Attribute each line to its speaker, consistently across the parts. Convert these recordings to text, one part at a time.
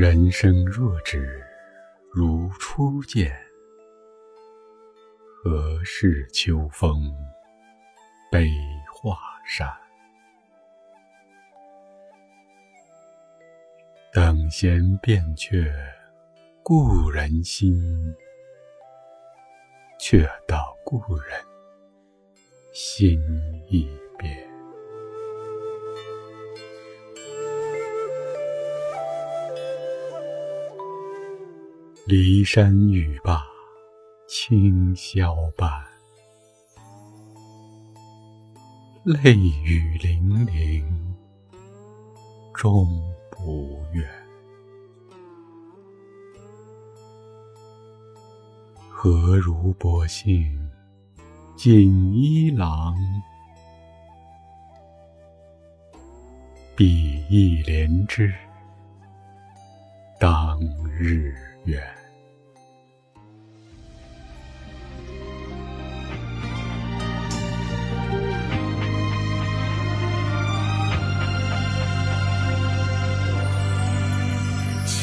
Speaker 1: 人生若只如初见，何事秋风悲画扇？等闲变却故人心，却道故人心易骊山语罢清宵半，泪雨霖铃终不怨。何如薄幸锦衣郎，比翼连枝当日。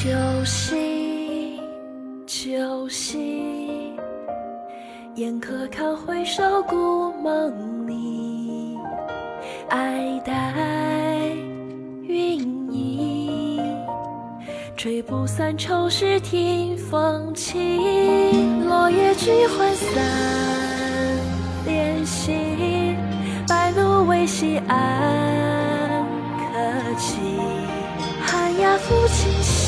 Speaker 2: 酒醒，酒醒，眼可看回首故梦里，爱待云移，吹不散愁绪听风起，落叶聚欢散怜惜，白露未晞安可期，寒鸦抚琴兮。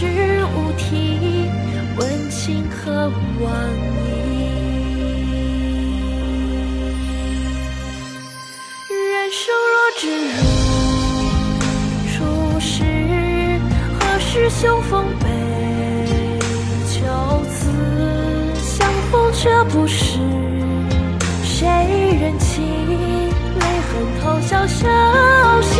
Speaker 2: 是无题，问情何往矣？人生若只如初时，何事秋风悲秋词？相逢却不是谁人情，泪痕偷笑消息。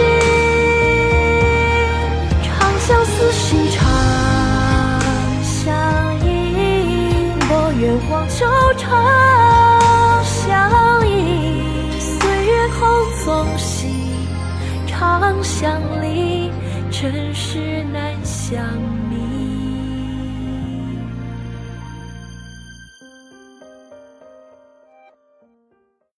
Speaker 2: 望旧长相依，岁月空纵兮长相离，尘世难相觅。